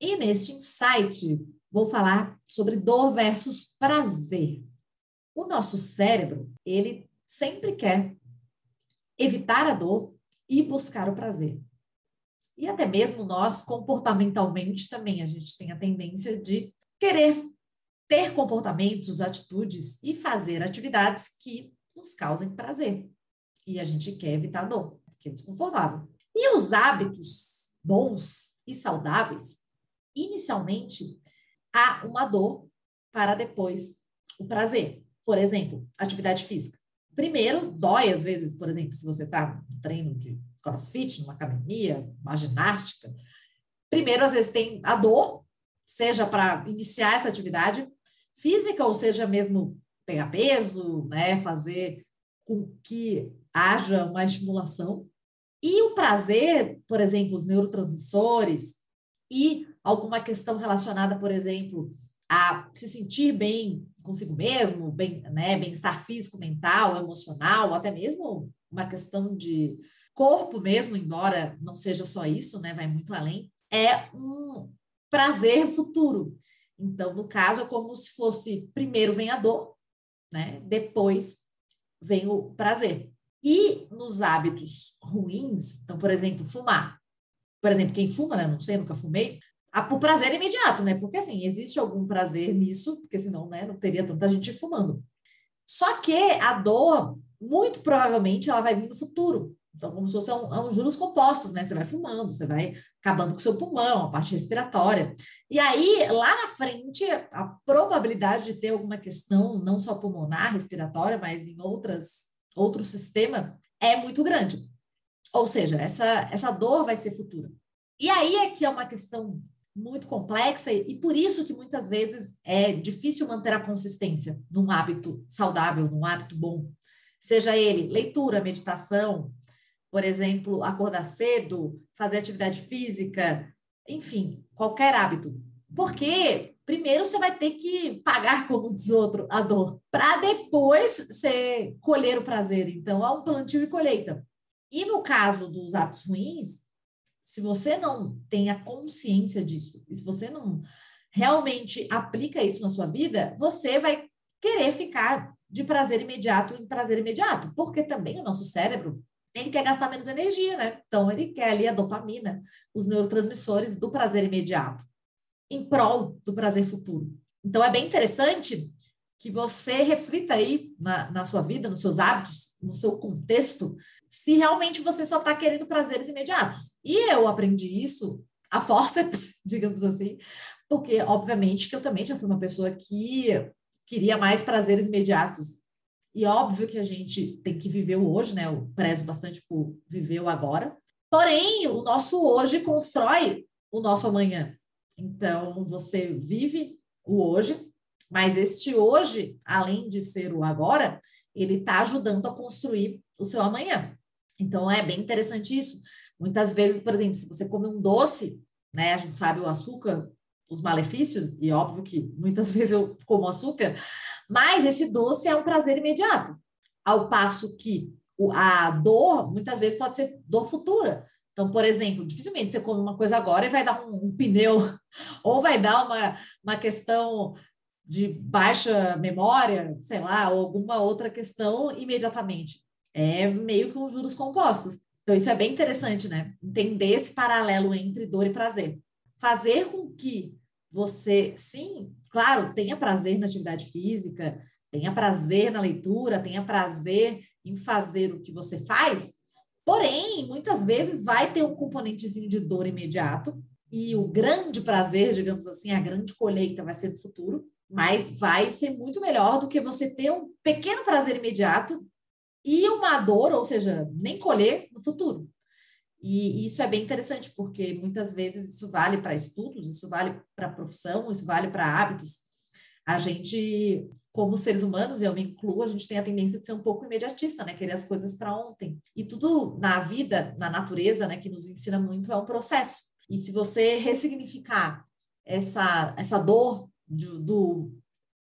E neste insight, vou falar sobre dor versus prazer. O nosso cérebro, ele sempre quer evitar a dor e buscar o prazer. E até mesmo nós, comportamentalmente, também a gente tem a tendência de querer ter comportamentos, atitudes e fazer atividades que nos causem prazer. E a gente quer evitar dor, porque é desconfortável. E os hábitos bons e saudáveis, inicialmente, há uma dor para depois o prazer. Por exemplo, atividade física. Primeiro, dói às vezes, por exemplo, se você está no treino de crossfit, numa academia, uma ginástica. Primeiro, às vezes, tem a dor, seja para iniciar essa atividade física, ou seja mesmo pegar peso, né, fazer com que haja uma estimulação. E o prazer, por exemplo, os neurotransmissores e alguma questão relacionada, por exemplo, a se sentir bem consigo mesmo, bem, né, bem-estar físico, mental, emocional, até mesmo uma questão de corpo mesmo, embora não seja só isso, né, vai muito além, é um prazer futuro. Então, no caso, é como se fosse primeiro vem a dor, né, depois vem o prazer. E nos hábitos ruins, então, por exemplo, fumar. Por exemplo, quem fuma, né, não sei, nunca fumei, o prazer é imediato, né? Porque assim, existe algum prazer nisso, porque senão, né, não teria tanta gente fumando. Só que a dor, muito provavelmente, ela vai vir no futuro. Então, como se fosse um, um juros compostos, né? Você vai fumando, você vai acabando com o seu pulmão, a parte respiratória. E aí, lá na frente, a probabilidade de ter alguma questão, não só pulmonar, respiratória, mas em outras, outro sistema, é muito grande. Ou seja, essa, essa dor vai ser futura. E aí é que é uma questão muito complexa e, por isso que muitas vezes é difícil manter a consistência num hábito saudável, num hábito bom. Seja ele leitura, meditação, por exemplo, acordar cedo, fazer atividade física, enfim, qualquer hábito. Porque primeiro você vai ter que pagar, como diz outro, a dor, para depois você colher o prazer. Então, há um plantio e colheita. E no caso dos hábitos ruins, se você não tem a consciência disso, e se você não realmente aplica isso na sua vida, você vai querer ficar de prazer imediato em prazer imediato, porque também o nosso cérebro ele quer gastar menos energia, né? Então, ele quer ali a dopamina, os neurotransmissores do prazer imediato, em prol do prazer futuro. Então, é bem interessante que você reflita aí na, na sua vida, nos seus hábitos, no seu contexto, se realmente você só está querendo prazeres imediatos. E eu aprendi isso a forceps, digamos assim, porque, obviamente, que eu também já fui uma pessoa que queria mais prazeres imediatos. E óbvio que a gente tem que viver o hoje, né? Eu prezo bastante por viver o agora. Porém, o nosso hoje constrói o nosso amanhã. Então, você vive o hoje, mas este hoje, além de ser o agora, ele está ajudando a construir o seu amanhã. Então, é bem interessante isso. Muitas vezes, por exemplo, se você come um doce, né? A gente sabe o açúcar, os malefícios, e óbvio que muitas vezes eu como açúcar, mas esse doce é um prazer imediato. Ao passo que a dor, muitas vezes, pode ser dor futura. Então, por exemplo, dificilmente você come uma coisa agora e vai dar um, um pneu, ou vai dar uma, uma questão de baixa memória, sei lá, ou alguma outra questão imediatamente. É meio que um juros compostos. Então, isso é bem interessante, né? Entender esse paralelo entre dor e prazer. Fazer com que você, sim, claro, tenha prazer na atividade física, tenha prazer na leitura, tenha prazer em fazer o que você faz, porém, muitas vezes vai ter um componentezinho de dor imediato, e o grande prazer, digamos assim, a grande colheita vai ser do futuro, mas vai ser muito melhor do que você ter um pequeno prazer imediato e uma dor, ou seja, nem colher no futuro. E isso é bem interessante, porque muitas vezes isso vale para estudos, isso vale para profissão, isso vale para hábitos. A gente, como seres humanos, eu me incluo, a gente tem a tendência de ser um pouco imediatista, né? Querer as coisas para ontem. E tudo na vida, na natureza, né, que nos ensina muito, é um processo. E se você ressignificar essa, essa dor do, do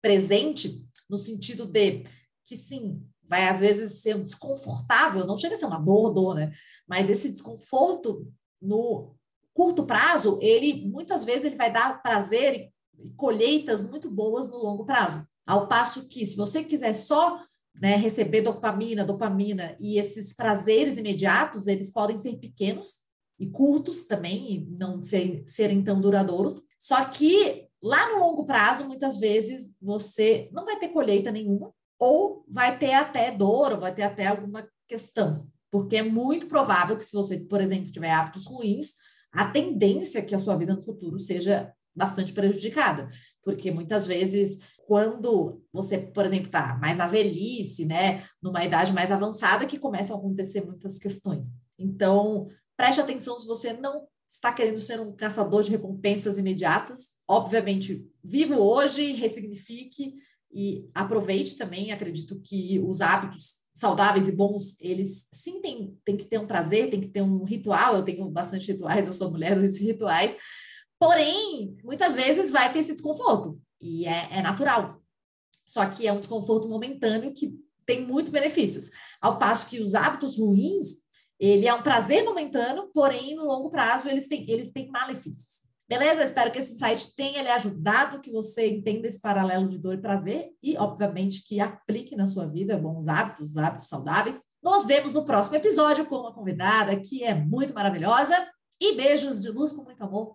presente, no sentido de que sim, vai às vezes ser desconfortável, não chega a ser uma dor, dor, né? Mas esse desconforto no curto prazo, ele muitas vezes ele vai dar prazer e colheitas muito boas no longo prazo. Ao passo que, se você quiser só né, receber dopamina, dopamina e esses prazeres imediatos, eles podem ser pequenos e curtos também, e não ser, serem tão duradouros. Só que lá no longo prazo, muitas vezes, você não vai ter colheita nenhuma, ou vai ter até dor, ou vai ter até alguma questão. Porque é muito provável que, se você, por exemplo, tiver hábitos ruins, a tendência é que a sua vida no futuro seja bastante prejudicada. Porque muitas vezes, quando você, por exemplo, está mais na velhice, né, numa idade mais avançada, que começam a acontecer muitas questões. Então, preste atenção se você não está querendo ser um caçador de recompensas imediatas. Obviamente, viva hoje, ressignifique e aproveite também. Acredito que os hábitos saudáveis e bons, eles sim tem, tem que ter um prazer, tem que ter um ritual. Eu tenho bastante rituais, eu sou mulher dos rituais. Porém, muitas vezes vai ter esse desconforto e é, é natural. Só que é um desconforto momentâneo que tem muitos benefícios. Ao passo que os hábitos ruins, ele é um prazer momentâneo, porém, no longo prazo, eles têm, ele tem malefícios. Beleza? Espero que esse insight tenha lhe ajudado, que você entenda esse paralelo de dor e prazer e, obviamente, que aplique na sua vida bons hábitos, hábitos saudáveis. Nos vemos no próximo episódio com uma convidada que é muito maravilhosa. E beijos de luz com muito amor